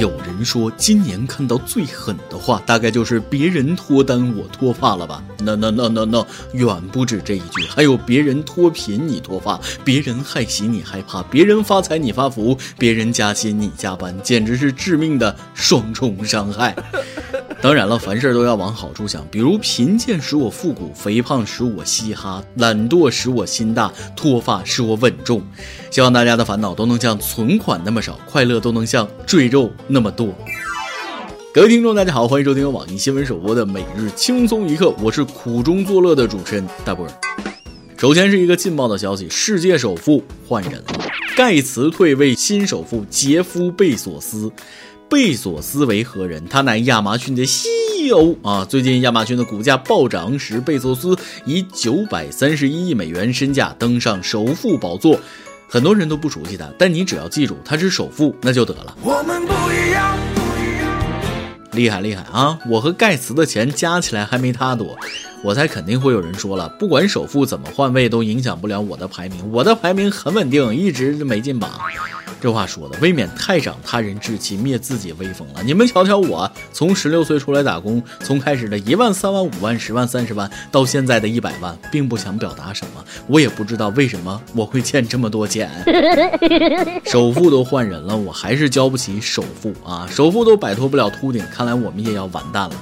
有人说，今年看到最狠的话，大概就是别人脱单我脱发了吧？那那那那那，远不止这一句，还有别人脱贫你脱发，别人害喜你害怕，别人发财你发福，别人加薪你加班，简直是致命的双重伤害。当然了，凡事都要往好处想，比如贫贱使我复古，肥胖使我嘻哈，懒惰使我心大，脱发使我稳重。希望大家的烦恼都能像存款那么少，快乐都能像赘肉那么多。各位听众，大家好，欢迎收听网易新闻首播的每日轻松一刻，我是苦中作乐的主持人大波儿。首先是一个劲爆的消息，世界首富换人了，盖茨退位，新首富杰夫贝索斯。贝索斯为何人？他乃亚马逊的 CEO 啊！最近亚马逊的股价暴涨，使贝索斯以九百三十一亿美元身价登上首富宝座。很多人都不熟悉他，但你只要记住他是首富，那就得了。我们不一样，厉害厉害啊！我和盖茨的钱加起来还没他多。我猜肯定会有人说了，不管首富怎么换位，都影响不了我的排名。我的排名很稳定，一直没进榜。这话说的，未免太长他人志气，灭自己威风了。你们瞧瞧我，从十六岁出来打工，从开始的一万、三万、五万、十万、三十万，到现在的一百万，并不想表达什么。我也不知道为什么我会欠这么多钱。首富都换人了，我还是交不起首付啊！首富都摆脱不了秃顶，看来我们也要完蛋了。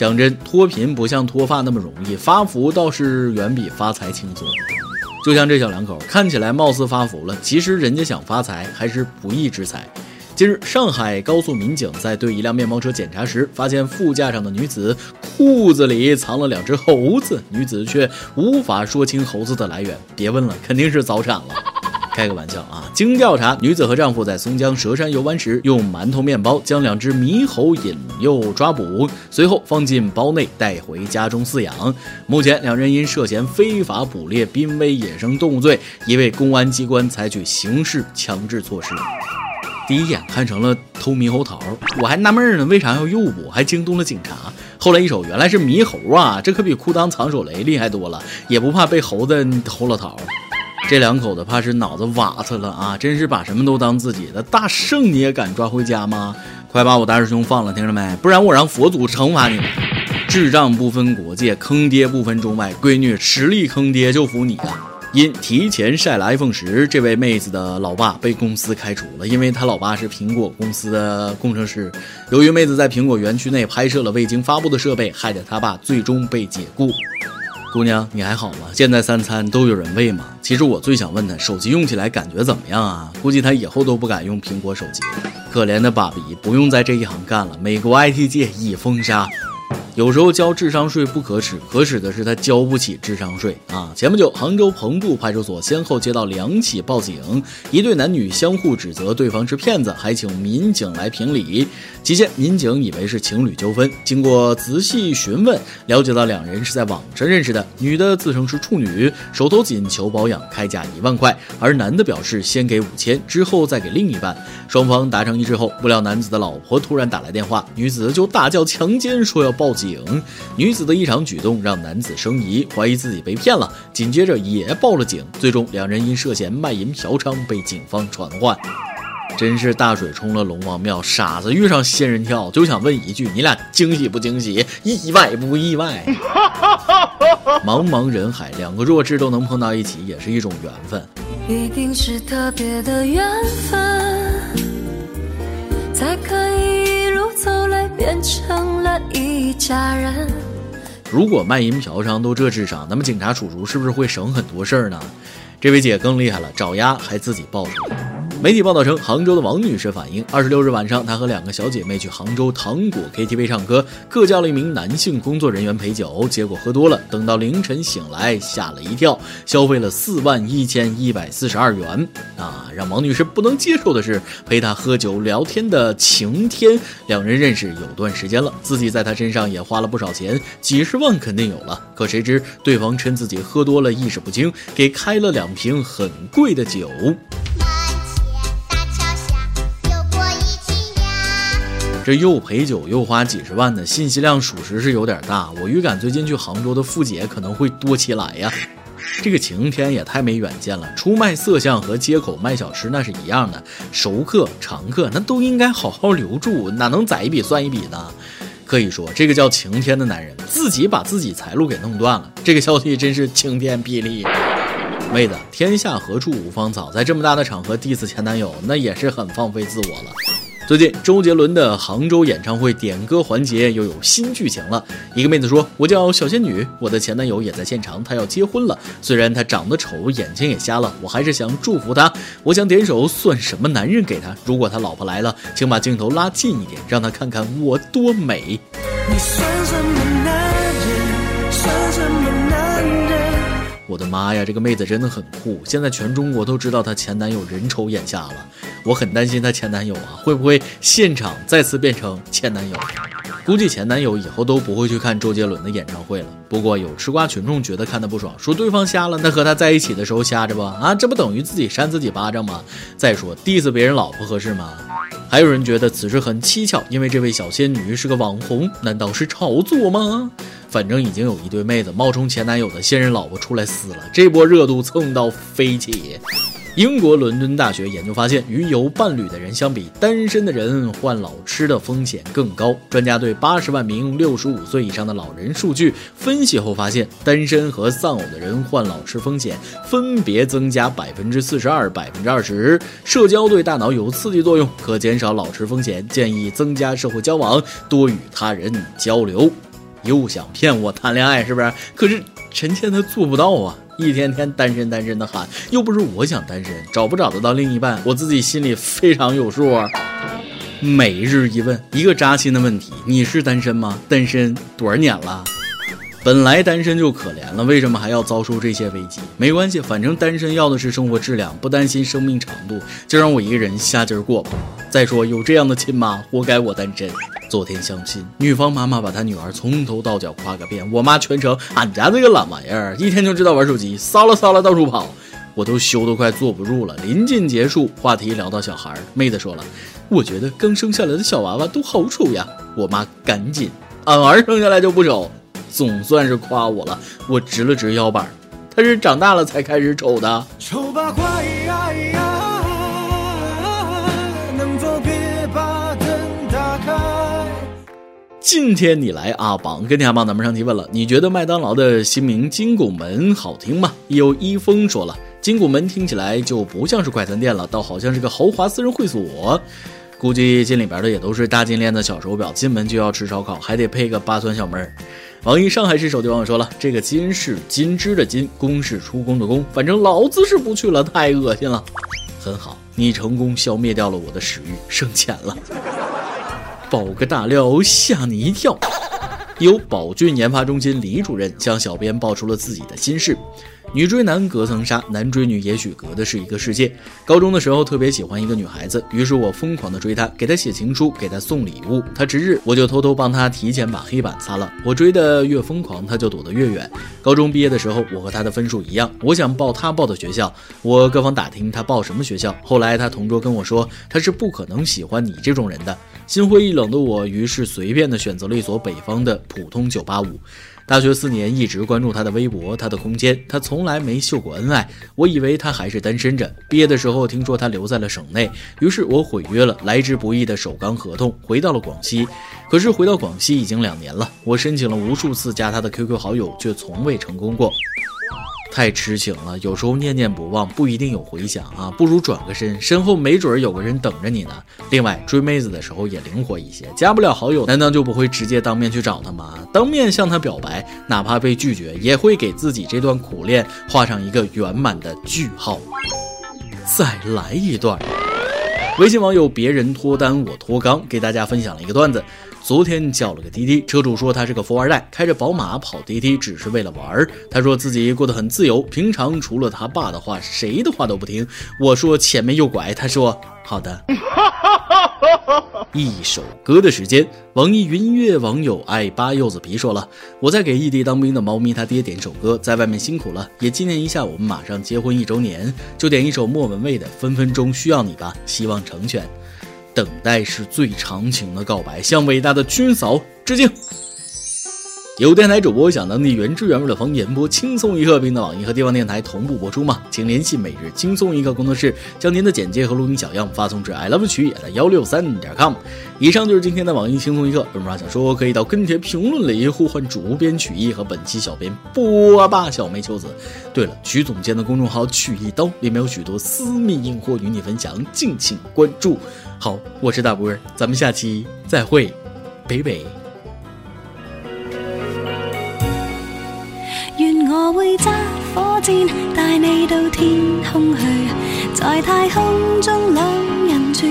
讲真，脱贫不像脱发那么容易，发福倒是远比发财轻松。就像这小两口，看起来貌似发福了，其实人家想发财还是不义之财。近日，上海高速民警在对一辆面包车检查时，发现副驾上的女子裤子里藏了两只猴子，女子却无法说清猴子的来源。别问了，肯定是早产了。开个玩笑啊！经调查，女子和丈夫在松江佘山游玩时，用馒头面包将两只猕猴引诱抓捕，随后放进包内带回家中饲养。目前，两人因涉嫌非法捕猎、濒危野生动物罪，已被公安机关采取刑事强制措施。第一眼看成了偷猕猴桃，我还纳闷呢，为啥要诱捕，还惊动了警察。后来一瞅，原来是猕猴啊！这可比裤裆藏手雷厉害多了，也不怕被猴子偷了桃。这两口子怕是脑子瓦特了啊！真是把什么都当自己的。大圣你也敢抓回家吗？快把我大师兄放了，听着没？不然我让佛祖惩罚你！智障不分国界，坑爹不分中外，闺女实力坑爹就服你了。因提前晒了 iPhone 十，这位妹子的老爸被公司开除了，因为他老爸是苹果公司的工程师。由于妹子在苹果园区内拍摄了未经发布的设备，害得他爸最终被解雇。姑娘，你还好吗？现在三餐都有人喂吗？其实我最想问他，手机用起来感觉怎么样啊？估计他以后都不敢用苹果手机了。可怜的爸比，不用在这一行干了，美国 IT 界已封杀。有时候交智商税不可耻，可耻的是他交不起智商税啊！前不久，杭州彭埠派出所先后接到两起报警，一对男女相互指责对方是骗子，还请民警来评理。期间，民警以为是情侣纠纷，经过仔细询问，了解到两人是在网上认识的。女的自称是处女，手头紧求保养，开价一万块，而男的表示先给五千，之后再给另一半。双方达成一致后，不料男子的老婆突然打来电话，女子就大叫强奸，说要报警。警女子的异常举动让男子生疑，怀疑自己被骗了，紧接着也报了警。最终，两人因涉嫌卖淫嫖娼被警方传唤。真是大水冲了龙王庙，傻子遇上仙人跳。就想问一句，你俩惊喜不惊喜？意外不意外？茫茫人海，两个弱智都能碰到一起，也是一种缘分。一定是特别的缘分，才可以一路走来变成了。一家人。如果卖淫嫖娼都这智商，那么警察叔叔是不是会省很多事儿呢？这位姐更厉害了，找鸭还自己报出来。媒体报道称，杭州的王女士反映，二十六日晚上，她和两个小姐妹去杭州糖果 KTV 唱歌，各叫了一名男性工作人员陪酒，结果喝多了，等到凌晨醒来，吓了一跳，消费了四万一千一百四十二元。啊，让王女士不能接受的是，陪她喝酒聊天的晴天，两人认识有段时间了，自己在她身上也花了不少钱，几十万肯定有了。可谁知对方趁自己喝多了意识不清，给开了两瓶很贵的酒。这又陪酒又花几十万的信息量，属实是有点大。我预感最近去杭州的富姐可能会多起来呀。这个晴天也太没远见了，出卖色相和街口卖小吃那是一样的，熟客常客那都应该好好留住，哪能宰一笔算一笔呢？可以说，这个叫晴天的男人自己把自己财路给弄断了。这个消息真是晴天霹雳。妹子，天下何处无芳草，在这么大的场合 diss 前男友，那也是很放飞自我了。最近周杰伦的杭州演唱会点歌环节又有新剧情了。一个妹子说：“我叫小仙女，我的前男友也在现场，他要结婚了。虽然他长得丑，眼睛也瞎了，我还是想祝福他。我想点首《算什么男人》给他。如果他老婆来了，请把镜头拉近一点，让他看看我多美。”你算什么我的妈呀，这个妹子真的很酷！现在全中国都知道她前男友人丑眼瞎了。我很担心她前男友啊，会不会现场再次变成前男友？估计前男友以后都不会去看周杰伦的演唱会了。不过有吃瓜群众觉得看得不爽，说对方瞎了，那和他在一起的时候瞎着不啊？这不等于自己扇自己巴掌吗？再说 diss 别人老婆合适吗？还有人觉得此事很蹊跷，因为这位小仙女是个网红，难道是炒作吗？反正已经有一对妹子冒充前男友的现任老婆出来撕了，这波热度蹭到飞起。英国伦敦大学研究发现，与有伴侣的人相比，单身的人患老痴的风险更高。专家对八十万名六十五岁以上的老人数据分析后发现，单身和丧偶的人患老痴风险分别增加百分之四十二、百分之二十。社交对大脑有刺激作用，可减少老痴风险。建议增加社会交往，多与他人交流。又想骗我谈恋爱是不是？可是臣妾她做不到啊！一天天单身单身的喊，又不是我想单身，找不找得到另一半，我自己心里非常有数啊。每日一问，一个扎心的问题：你是单身吗？单身多少年了？本来单身就可怜了，为什么还要遭受这些危机？没关系，反正单身要的是生活质量，不担心生命长度，就让我一个人下劲儿过吧。再说有这样的亲妈，活该我单身。昨天相亲，女方妈妈把她女儿从头到脚夸个遍，我妈全程俺家这个懒玩意儿，一天就知道玩手机，骚了骚了到处跑，我都羞得快坐不住了。临近结束，话题聊到小孩，妹子说了，我觉得刚生下来的小娃娃都好丑呀。我妈赶紧，俺儿生下来就不丑，总算是夸我了。我直了直腰板，他是长大了才开始丑的。丑八怪呀今天你来阿榜跟天下榜咱们上提问了，你觉得麦当劳的新名金拱门好听吗？有一峰说了，金拱门听起来就不像是快餐店了，倒好像是个豪华私人会所。估计进里边的也都是大金链子小手表，进门就要吃烧烤，还得配个八酸小妹儿。网易上海市手机网友说了，这个金是金枝的金，公是出宫的宫，反正老子是不去了，太恶心了。很好，你成功消灭掉了我的食欲，省钱了。爆个大料吓你一跳，由宝骏研发中心李主任向小编爆出了自己的心事。女追男隔层纱，男追女也许隔的是一个世界。高中的时候特别喜欢一个女孩子，于是我疯狂的追她，给她写情书，给她送礼物。她值日，我就偷偷帮她提前把黑板擦了。我追的越疯狂，她就躲得越远。高中毕业的时候，我和她的分数一样，我想报她报的学校，我各方打听她报什么学校。后来她同桌跟我说，她是不可能喜欢你这种人的。心灰意冷的我，于是随便的选择了一所北方的普通985。大学四年一直关注他的微博，他的空间，他从来没秀过恩爱。我以为他还是单身着。毕业的时候听说他留在了省内，于是我毁约了来之不易的首钢合同，回到了广西。可是回到广西已经两年了，我申请了无数次加他的 QQ 好友，却从未成功过。太痴情了，有时候念念不忘不一定有回响啊，不如转个身，身后没准有个人等着你呢。另外，追妹子的时候也灵活一些，加不了好友，难道就不会直接当面去找她吗？当面向她表白，哪怕被拒绝，也会给自己这段苦恋画上一个圆满的句号。再来一段。微信网友别人脱单我脱刚给大家分享了一个段子。昨天叫了个滴滴，车主说他是个富二代，开着宝马跑滴滴只是为了玩儿。他说自己过得很自由，平常除了他爸的话，谁的话都不听。我说前面右拐，他说好的。一首歌的时间，网易云音乐网友爱扒柚子皮说了：“我在给异地当兵的猫咪他爹点首歌，在外面辛苦了，也纪念一下我们马上结婚一周年，就点一首莫文蔚的《分分钟需要你》吧，希望成全。”等待是最长情的告白，向伟大的军嫂致敬。有电台主播想当地原汁原味的方言播轻松一刻，并在网易和地方电台同步播出吗？请联系每日轻松一刻工作室，将您的简介和录音小样发送至 i love 曲野的幺六三点 com。以上就是今天的网易轻松一刻。有什么想说，可以到跟帖评论里呼唤主编曲艺和本期小编波霸小梅秋子。对了，曲总监的公众号曲一刀里面有许多私密硬货与你分享，敬请关注。好，我是大波，咱们下期再会，北北。会揸火箭带你到天空去，在太空中两人住，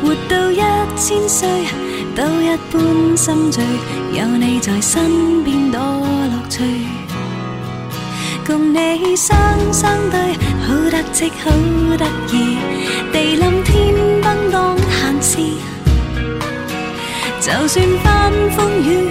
活到一千岁都一般心醉，有你在身边多乐趣，共你双双对，好得戚好得意，地冧天崩当闲事，就算翻风雨。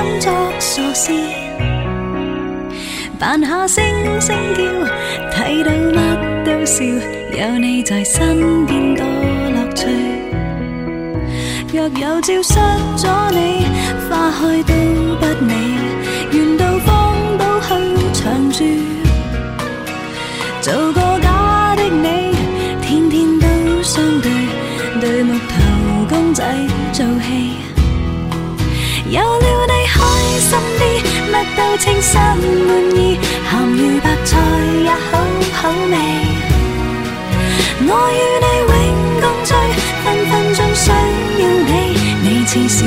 心作。事，扮下星星叫，睇到乜都笑，有你在身边多乐趣。若有朝失咗你，花开都不美，愿到荒岛去长住，做个假的你，天天都相对，对木头公仔做戏。有了，到称心满意，咸鱼白菜也好好味。我与你永共聚，分分钟需要你，你似是